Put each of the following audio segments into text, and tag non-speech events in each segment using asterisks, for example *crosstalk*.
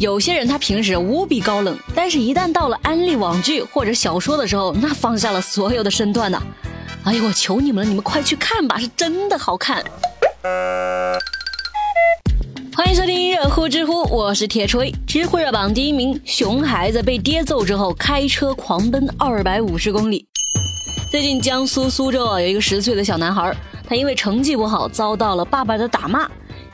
有些人他平时无比高冷，但是一旦到了安利网剧或者小说的时候，那放下了所有的身段呐。哎呦，我求你们了，你们快去看吧，是真的好看。欢迎收听热乎知乎，我是铁锤。知乎热榜第一名，熊孩子被爹揍之后开车狂奔二百五十公里。最近江苏苏州啊，有一个十岁的小男孩，他因为成绩不好遭到了爸爸的打骂。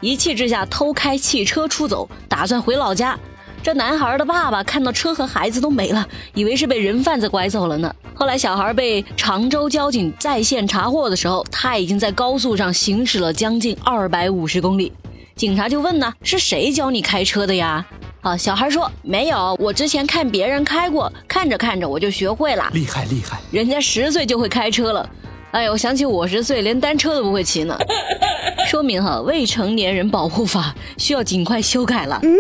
一气之下偷开汽车出走，打算回老家。这男孩的爸爸看到车和孩子都没了，以为是被人贩子拐走了呢。后来小孩被常州交警在线查获的时候，他已经在高速上行驶了将近二百五十公里。警察就问呢：“是谁教你开车的呀？”啊，小孩说：“没有，我之前看别人开过，看着看着我就学会了。”厉害厉害，人家十岁就会开车了。哎，我想起我十岁连单车都不会骑呢。*laughs* 说明哈，未成年人保护法需要尽快修改了。嗯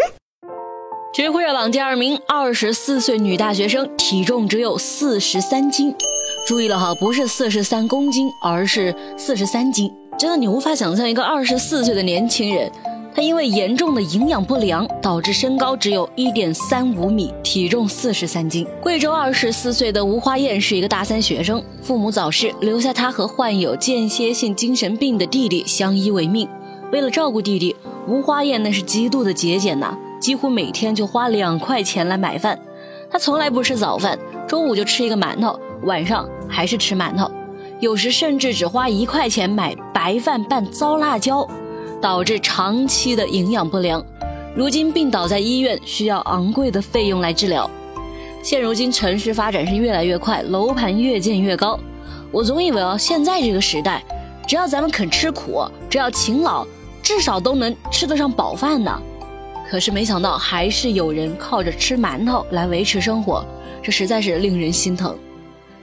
知乎热榜第二名，二十四岁女大学生，体重只有四十三斤。注意了哈，不是四十三公斤，而是四十三斤。真的，你无法想象一个二十四岁的年轻人。他因为严重的营养不良，导致身高只有一点三五米，体重四十三斤。贵州二十四岁的吴花燕是一个大三学生，父母早逝，留下她和患有间歇性精神病的弟弟相依为命。为了照顾弟弟，吴花燕那是极度的节俭呐，几乎每天就花两块钱来买饭。他从来不吃早饭，中午就吃一个馒头，晚上还是吃馒头，有时甚至只花一块钱买白饭拌糟辣椒。导致长期的营养不良，如今病倒在医院，需要昂贵的费用来治疗。现如今城市发展是越来越快，楼盘越建越高。我总以为啊，现在这个时代，只要咱们肯吃苦，只要勤劳，至少都能吃得上饱饭呢。可是没想到，还是有人靠着吃馒头来维持生活，这实在是令人心疼。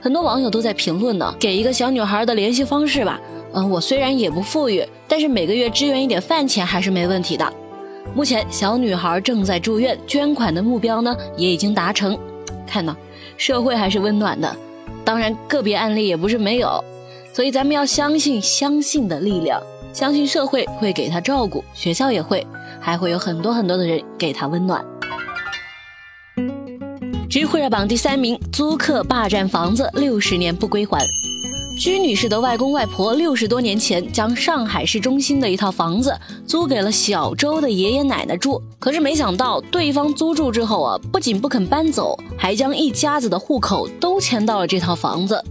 很多网友都在评论呢，给一个小女孩的联系方式吧。嗯，我虽然也不富裕，但是每个月支援一点饭钱还是没问题的。目前小女孩正在住院，捐款的目标呢也已经达成。看到，社会还是温暖的。当然，个别案例也不是没有，所以咱们要相信相信的力量，相信社会会给她照顾，学校也会，还会有很多很多的人给她温暖。知乎热榜第三名，租客霸占房子六十年不归还。居女士的外公外婆六十多年前将上海市中心的一套房子租给了小周的爷爷奶奶住，可是没想到对方租住之后啊，不仅不肯搬走，还将一家子的户口都迁到了这套房子。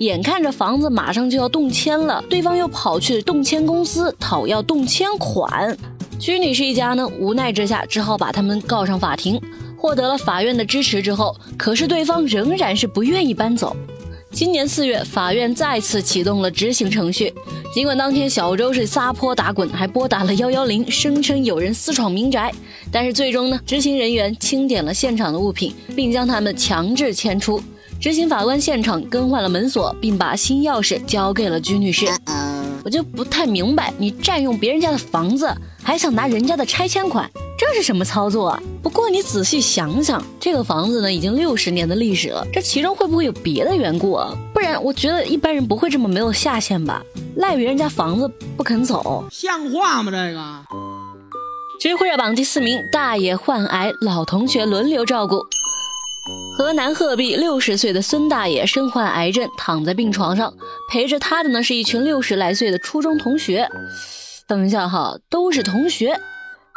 眼看着房子马上就要动迁了，对方又跑去动迁公司讨要动迁款。居女士一家呢，无奈之下只好把他们告上法庭，获得了法院的支持之后，可是对方仍然是不愿意搬走。今年四月，法院再次启动了执行程序。尽管当天小周是撒泼打滚，还拨打了幺幺零，声称有人私闯民宅，但是最终呢，执行人员清点了现场的物品，并将他们强制迁出。执行法官现场更换了门锁，并把新钥匙交给了居女士。我就不太明白，你占用别人家的房子，还想拿人家的拆迁款，这是什么操作啊？不过你仔细想想，这个房子呢已经六十年的历史了，这其中会不会有别的缘故啊？不然我觉得一般人不会这么没有下限吧？赖别人家房子不肯走，像话吗？这个。知乎热榜第四名，大爷患癌，老同学轮流照顾。河南鹤壁六十岁的孙大爷身患癌症，躺在病床上，陪着他的呢是一群六十来岁的初中同学。等一下哈，都是同学，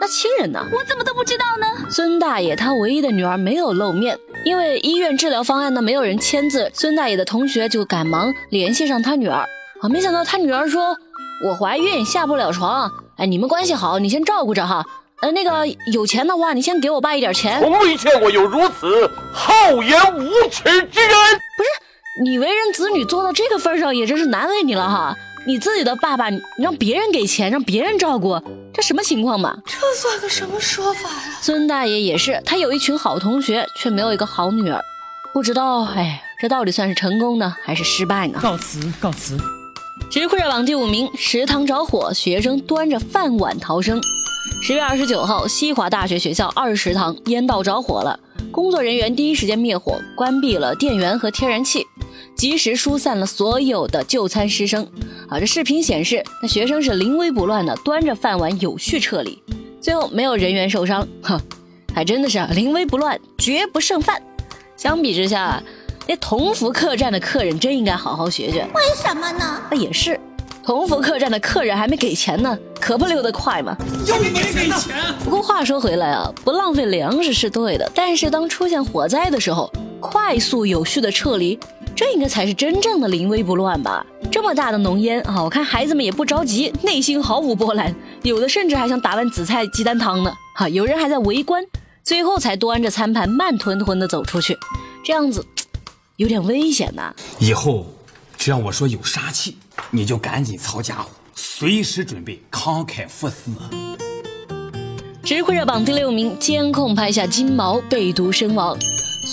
那亲人呢？我怎么都不知道呢？孙大爷他唯一的女儿没有露面，因为医院治疗方案呢没有人签字，孙大爷的同学就赶忙联系上他女儿。啊，没想到他女儿说：“我怀孕下不了床，哎，你们关系好，你先照顾着哈。”呃，那个有钱的话，你先给我爸一点钱。从未见过有如此厚颜无耻之人。不是你为人子女做到这个份上，也真是难为你了哈。你自己的爸爸，你让别人给钱，让别人照顾，这什么情况嘛？这算个什么说法呀？孙大爷也是，他有一群好同学，却没有一个好女儿。不知道，哎，这到底算是成功呢，还是失败呢？告辞，告辞。知乎热榜第五名，食堂着火，学生端着饭碗逃生。十月二十九号，西华大学学校二食堂烟道着火了，工作人员第一时间灭火，关闭了电源和天然气，及时疏散了所有的就餐师生。啊，这视频显示，那学生是临危不乱的端着饭碗有序撤离，最后没有人员受伤。哼，还真的是临危不乱，绝不剩饭。相比之下，那同福客栈的客人真应该好好学学。为什么呢？那也是，同福客栈的客人还没给钱呢，可不溜得快吗？又没给钱。不过话说回来啊，不浪费粮食是对的，但是当出现火灾的时候，快速有序的撤离，这应该才是真正的临危不乱吧？这么大的浓烟啊，我看孩子们也不着急，内心毫无波澜，有的甚至还想打碗紫菜鸡蛋汤呢。哈，有人还在围观。最后才端着餐盘慢吞吞的走出去，这样子有点危险呐。以后只要我说有杀气，你就赶紧操家伙，随时准备慷慨赴死。知乎热榜第六名，监控拍下金毛被毒身亡。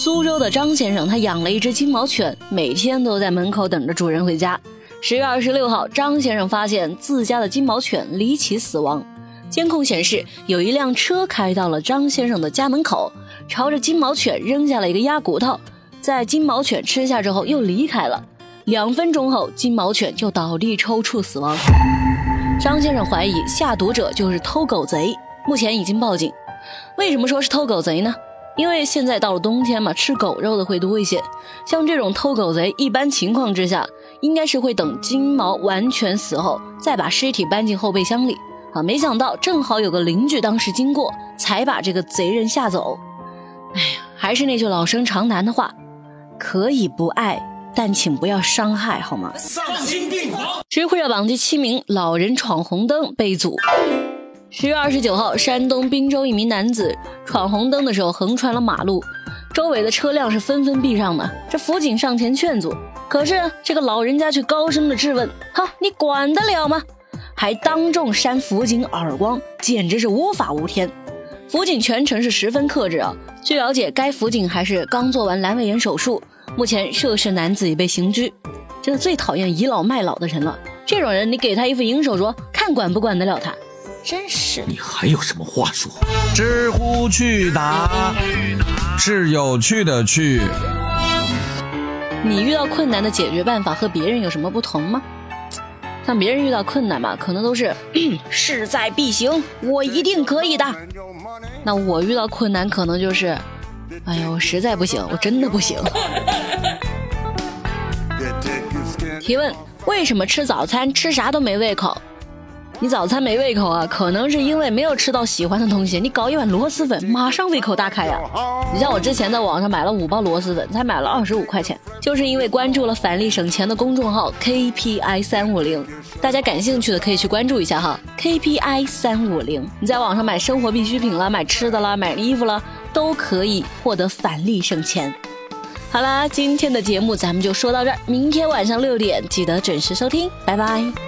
苏州的张先生他养了一只金毛犬，每天都在门口等着主人回家。十月二十六号，张先生发现自家的金毛犬离奇死亡。监控显示，有一辆车开到了张先生的家门口，朝着金毛犬扔下了一个鸭骨头，在金毛犬吃下之后又离开了。两分钟后，金毛犬就倒地抽搐死亡。张先生怀疑下毒者就是偷狗贼，目前已经报警。为什么说是偷狗贼呢？因为现在到了冬天嘛，吃狗肉的会多一些。像这种偷狗贼，一般情况之下，应该是会等金毛完全死后，再把尸体搬进后备箱里。啊！没想到正好有个邻居当时经过，才把这个贼人吓走。哎呀，还是那句老生常谈的话，可以不爱，但请不要伤害，好吗？丧心病狂！知乎热榜第七名，老人闯红灯被阻。十月二十九号，山东滨州一名男子闯红灯的时候横穿了马路，周围的车辆是纷纷避让的。这辅警上前劝阻，可是这个老人家却高声的质问：“哈，你管得了吗？”还当众扇辅警耳光，简直是无法无天。辅警全程是十分克制啊。据了解，该辅警还是刚做完阑尾炎手术。目前涉事男子已被刑拘。真的最讨厌倚老卖老的人了。这种人，你给他一副银手镯，看管不管得了他。真是。你还有什么话说？知乎趣答是有趣的趣。你遇到困难的解决办法和别人有什么不同吗？像别人遇到困难吧，可能都是 *clears throat* 势在必行，我一定可以的。那我遇到困难，可能就是，哎呀，我实在不行，我真的不行。提问：为什么吃早餐吃啥都没胃口？你早餐没胃口啊？可能是因为没有吃到喜欢的东西。你搞一碗螺蛳粉，马上胃口大开呀！你像我之前在网上买了五包螺蛳粉，才买了二十五块钱，就是因为关注了返利省钱的公众号 KPI 三五零，大家感兴趣的可以去关注一下哈。KPI 三五零，你在网上买生活必需品了、买吃的啦、买衣服了，都可以获得返利省钱。好啦，今天的节目咱们就说到这儿，明天晚上六点记得准时收听，拜拜。